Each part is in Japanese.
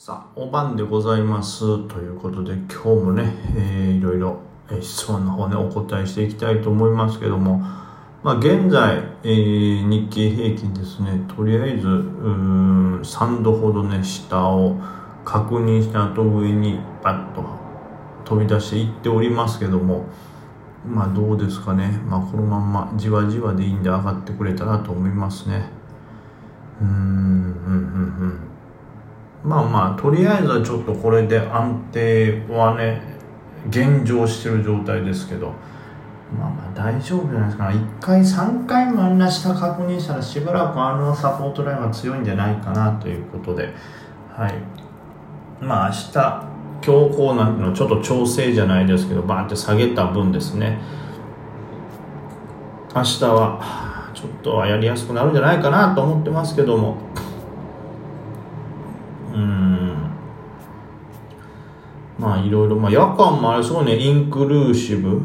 さあ、お晩でございます。ということで、今日もね、えーいろいろ、えー質問の方ね、お答えしていきたいと思いますけども、まあ、現在、えー日経平均ですね、とりあえず、うん、3度ほどね、下を確認した後上にバッと飛び出していっておりますけども、まあどうですかね、まあこのまんまじわじわでいいんで上がってくれたらと思いますね。うーん、うん、うん、うん。まあまあとりあえずはちょっとこれで安定はね現状してる状態ですけど。まあまあ大丈夫じゃないですか1回3回もあんな下確認したらしばらくあのサポートラインは強いんじゃないかなということで。はい。まあ明日強硬なのちょっと調整じゃないですけどバーンって下げた分ですね。明日はちょっとはやりやすくなるんじゃないかなと思ってますけどもうんまあいろいろ、まあ夜間もあれそうね、インクルーシブ、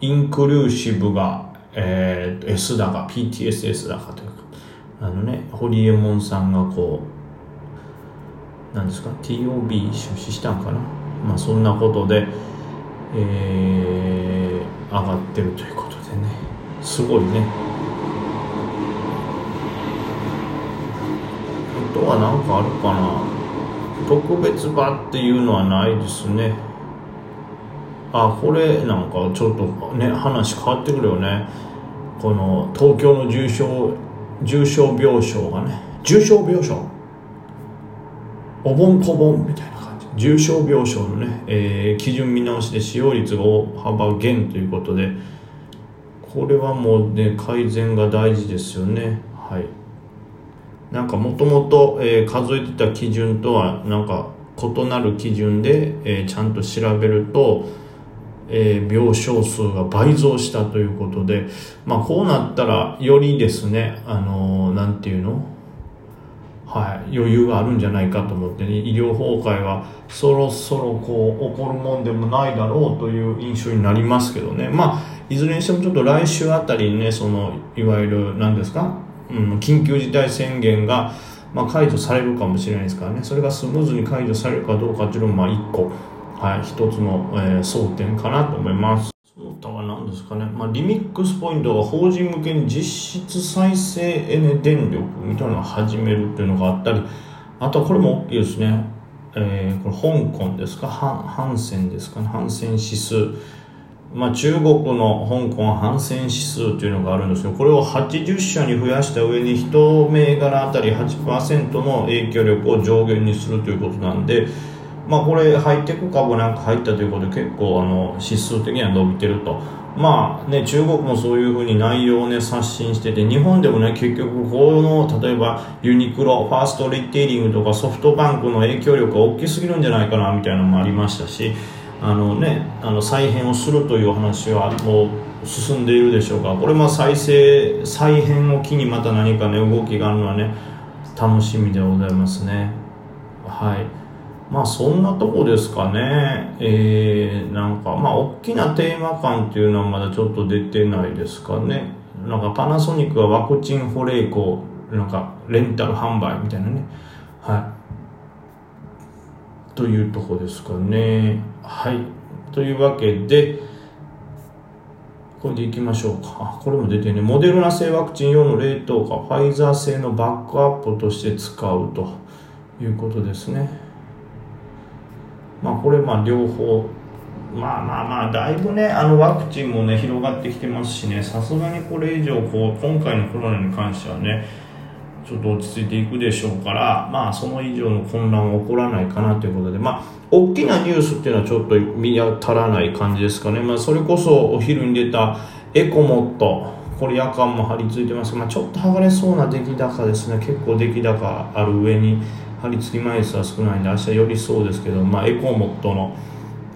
インクルーシブが、えー、S 高、PTSS 高というか、あのね、ホリエモンさんがこう、なんですか、TOB 出資したんかな？まあそんなことで、えー、上がってるということでね、すごいね。あとは何かあるかな？特別場っていうのはないですね。あこれなんかちょっとね話変わってくるよね。この東京の重症重症病床がね。重症病床？お盆こぼんみたいな感じ。重症病床のね、えー基準見直しで使用率が大幅減ということでこれはもうね改善が大事ですよね。はい。なんかもともと数えてた基準とはなんか異なる基準で、えちゃんと調べると、えー病床数が倍増したということで、まあこうなったらよりですね、あのーなんていうの？はい、余裕があるんじゃないかと思ってね、医療崩壊はそろそろこう起こるもんでもないだろうという印象になりますけどね。まあ、いずれにしてもちょっと来週あたりにね、その、いわゆる、何ですか？緊急事態宣言が、まあ、解除されるかもしれないですからね。それがスムーズに解除されるかどうかっていうのもまあ一個、はい、一つの、えー争点かなと思います。その他は何ですかね、まあ、リミックスポイントが法人向けに実質再生エネ電力みたいなのを始めるっていうのがあったりあとはこれも大きいですね、えーこれ香港ですか？ハンセンですかね。ハンセン指数まあ、中国の香港反戦指数というのがあるんですけどこれを80社に増やした上に1銘柄あたり8%の影響力を上限にするということなんで、まあ、これハイテク株なんか入ったということで結構あの指数的には伸びてると。まあね、中国もそういうふうに内容をね、刷新してて、日本でもね、結局、この、例えば、ユニクロ、ファーストリテイリングとかソフトバンクの影響力が大きすぎるんじゃないかな、みたいなのもありましたし、あのね、あの再編をするという話はもう進んでいるでしょうがこれも再生再編を機にまた何かね動きがあるのはね楽しみでございますね。はい。まあそんなとこですかね。えー、なんかまあ大きなテーマ感っていうのはまだちょっと出てないですかね。なんかパナソニックはワクチン保冷庫なんかレンタル販売みたいなね。はい。というとこですかね。はい。というわけで、これでいきましょうか。これも出てね、モデルナ製ワクチン用の冷凍か、ファイザー製のバックアップとして使うということですね。まあ、これ、まあ、両方、まあまあまあ、だいぶね、あのワクチンもね、広がってきてますしね、さすがにこれ以上、こう、今回のコロナに関してはね、ちょっと落ち着いていくでしょうから、まあ、その以上の混乱は起こらないかなということで、まあ、大きなニュースっていうのはちょっと見当たらない感じですかね。まあ、それこそお昼に出たエコモット、これ夜間も張り付いてますまあ、ちょっと剥がれそうな出来高ですね。結構出来高ある上に、張り付き枚数は少ないんで、明日よりそうですけど、まあ、エコモットの、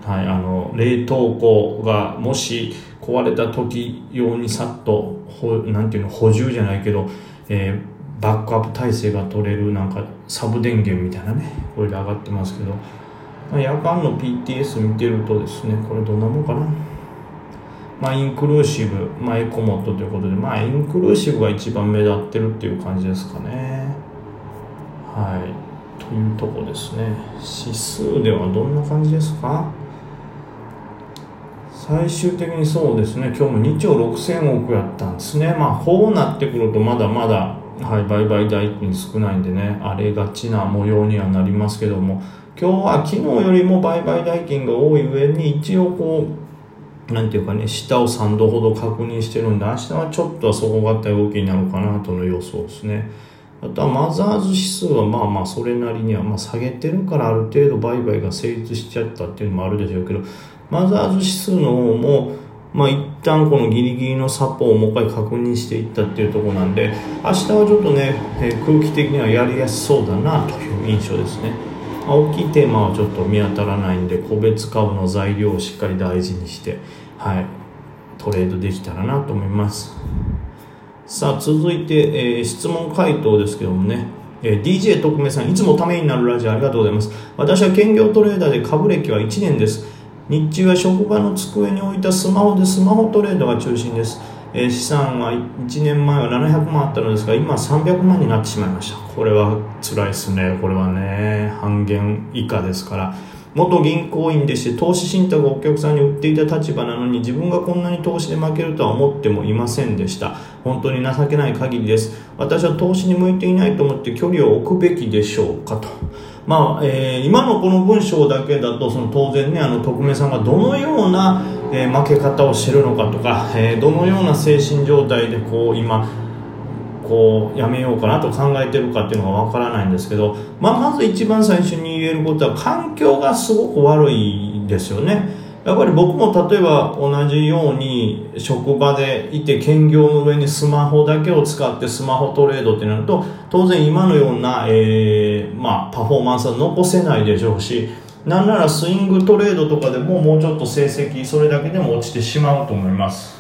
はい、あの冷凍庫がもし壊れた時用にさっとほなんていうの補充じゃないけど、えーバックアップ体制が取れるなんかサブ電源みたいなねこれで上がってますけど、まあ、夜間の PTS 見てるとですねこれどんなもんかな。まあインクルーシブ、まあ、エコモットということでまあインクルーシブが一番目立ってるっていう感じですかね。はい。というとこですね。指数ではどんな感じですか？最終的にそうですね。今日も2兆6000億やったんですね。まあこうなってくるとまだまだはい、売買代金少ないんでね荒れがちな模様にはなりますけども。今日は昨日よりも売買代金が多い上に一応こうなんていうかね下を3度ほど確認してるんで明日はちょっとは底堅い動きになるかなとの予想ですね。あとはマザーズ指数はまあまあそれなりにはまあ下げてるからある程度売買が成立しちゃったっていうのもあるでしょうけどマザーズ指数の方もまあ一旦このギリギリのサポをもう一回確認していったっていうところなんで明日はちょっとね、えー、空気的にはやりやすそうだなという印象ですね、まあ、大きいテーマはちょっと見当たらないんで個別株の材料をしっかり大事にしてはいトレードできたらなと思います。さあ続いて、えー、質問回答ですけどもね。えー、DJ 特命さんいつもためになるラジオありがとうございます。私は兼業トレーダーで株歴は1年です。日中は職場の机に置いたスマホでスマホトレードが中心です、えー、資産は1年前は700万あったのですが今は300万になってしまいました。これは辛いですね。これはね。半減以下ですから。元銀行員でして投資信託をお客さんに売っていた立場なのに自分がこんなに投資で負けるとは思ってもいませんでした。本当に情けない限りです。私は投資に向いていないと思って距離を置くべきでしょうかと。まあえー、今のこの文章だけだとその当然ねあの匿名さんがどのような、えー、負け方をしてるのかとか、えー、どのような精神状態でこう今こうやめようかなと考えてるかっていうのがわからないんですけど、まあ、まず一番最初に言えることは環境がすごく悪いですよね。やっぱり僕も例えば同じように職場でいて兼業の上にスマホだけを使ってスマホトレードってなると当然今のような、えー、まあ、パフォーマンスは残せないでしょうしなんならスイングトレードとかでももうちょっと成績それだけでも落ちてしまうと思います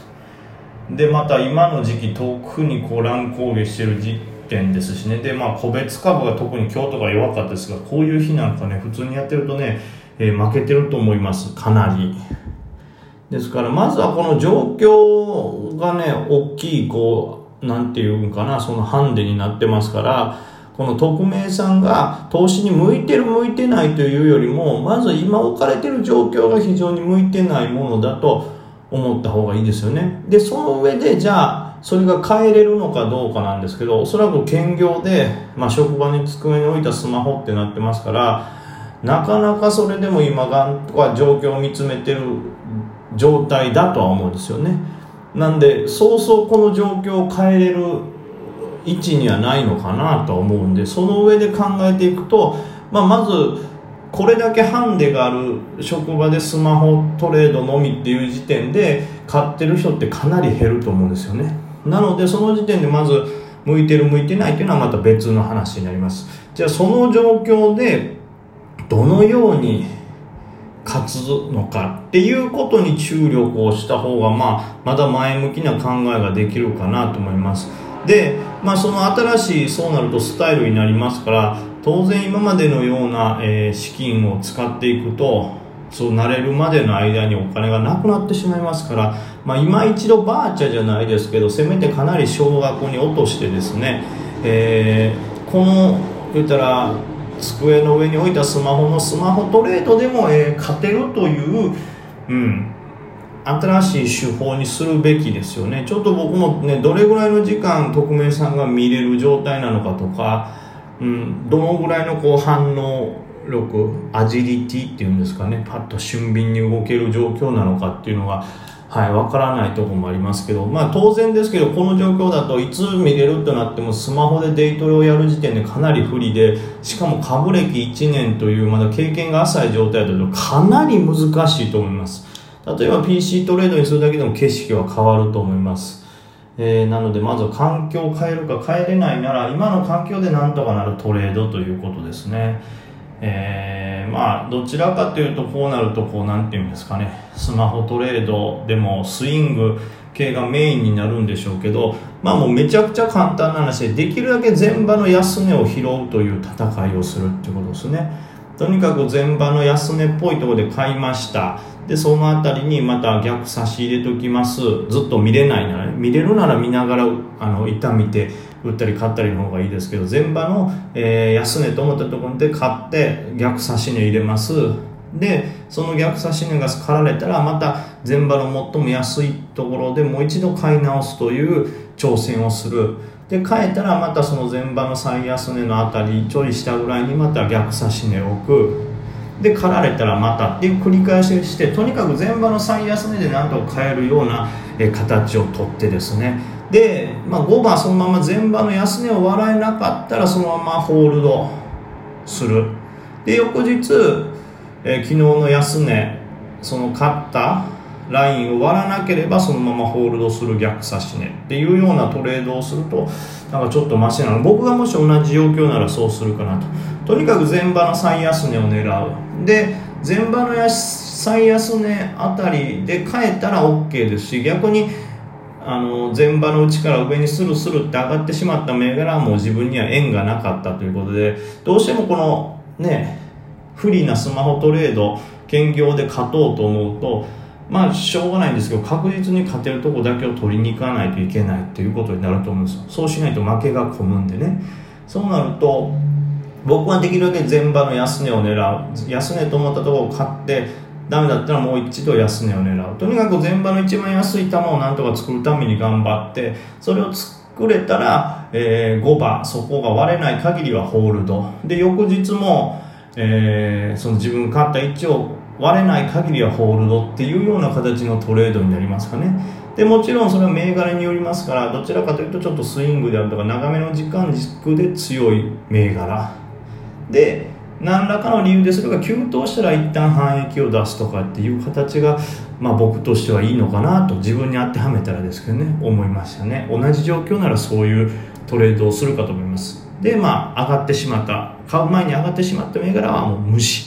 でまた今の時期特にこう乱高下してる時点ですしね。でまあ個別株が特に今日とか弱かったですがこういう日なんかね普通にやってるとねえー、負けてると思います。かなり。ですからまずはこの状況がね大きいこうなんていうんかなそのハンデになってますからこの匿名さんが投資に向いてる向いてないというよりもまず今置かれてる状況が非常に向いてないものだと思った方がいいですよね。でその上でじゃあそれが変えれるのかどうかなんですけどおそらく兼業で、まあ、職場に机に置いたスマホってなってますからなかなかそれでも今がんとか状況を見つめてる状態だとは思うんですよね。なんでそうそうこの状況を変えれる位置にはないのかなとは思うんでその上で考えていくと、まあ、まずこれだけハンデがある職場でスマホトレードのみっていう時点で買ってる人ってかなり減ると思うんですよね。なのでその時点でまず向いてる向いてないっていうのはまた別の話になります。じゃあその状況でどのように勝つのかっていうことに注力をした方が、まあ、まだ前向きな考えができるかなと思います。で、まあ、その新しいそうなるとスタイルになりますから当然今までのような、え、資金を使っていくとそうなれるまでの間にお金がなくなってしまいますから、まあ、今一度バーチャじゃないですけどせめてかなり少額に落としてですね、えー、この言ったら机の上に置いたスマホのスマホトレードでも、えー、勝てるという、うん、新しい手法にするべきですよね。ちょっと僕もねどれぐらいの時間匿名さんが見れる状態なのかとか、うん、どのぐらいのこう反応力アジリティっていうんですかねパッと俊敏に動ける状況なのかっていうのがはい、わからないところもありますけど、まあ当然ですけど、この状況だといつ見れるとなってもスマホでデイトレをやる時点でかなり不利で、しかも株歴1年というまだ経験が浅い状態だとかなり難しいと思います。例えば PC トレードにするだけでも景色は変わると思います。えー、なのでまず環境を変えるか変えれないなら今の環境でなんとかなるトレードということですね。えー、まあどちらかというとこうなるとこうなんていうんですかねスマホトレードでもスイング系がメインになるんでしょうけどまあもうめちゃくちゃ簡単な話でできるだけ前場の安値を拾うという戦いをするってことですねとにかく前場の安値っぽいところで買いました。でその辺りにまた逆差し入れときます。ずっと見れないなら見れるなら見ながらあの一旦見て売ったり買ったりの方がいいですけど前場の、えー、安値と思ったところで買って逆差し値入れます。でその逆差し値が刈られたらまた前場の最も安いところでもう一度買い直すという挑戦をする。で変えたらまたその前場の最安値のあたりちょい下ぐらいにまた逆差し値を置く。で刈られたらまたっていう繰り返ししてとにかく前場の最安値で何とか買えるような形をとってですね。で、まあ、5番そのまま前場の安値を笑えなかったらそのままホールドする。で翌日、え、昨日の安値その買ったラインを割らなければそのままホールドする逆差し値っていうようなトレードをするとなんかちょっとマシなの。僕がもし同じ状況ならそうするかなととにかく前場の最安値を狙う。で前場の最安値あたりで買えたら OK ですし逆にあの前場のうちから上にスルスルって上がってしまった銘柄はもう自分には縁がなかったということでどうしてもこのね不利なスマホトレード兼業で勝とうと思うとまあしょうがないんですけど確実に勝てるとこだけを取りに行かないといけないということになると思うんですよ。そうしないと負けが込むんでね。そうなると僕はできるだけ前場の安値を狙う。安値と思ったところを買ってダメだったらもう一度安値を狙う。とにかく前場の一番安い球をなんとか作るために頑張ってそれを作れたら、えー、5番そこが割れない限りはホールド。で翌日も、えー、その自分勝った位置を割れない限りはホールドっていうような形のトレードになりますかね。でもちろんそれは銘柄によりますからどちらかというとちょっとスイングであるとか長めの時間軸で強い銘柄。で何らかの理由でそれが急騰したら一旦反益を出すとかっていう形が、まあ、僕としてはいいのかなと自分に当てはめたらですけどね思いましたね。同じ状況ならそういうトレードをするかと思います。でまあ上がってしまった買う前に上がってしまった銘柄はもう無視。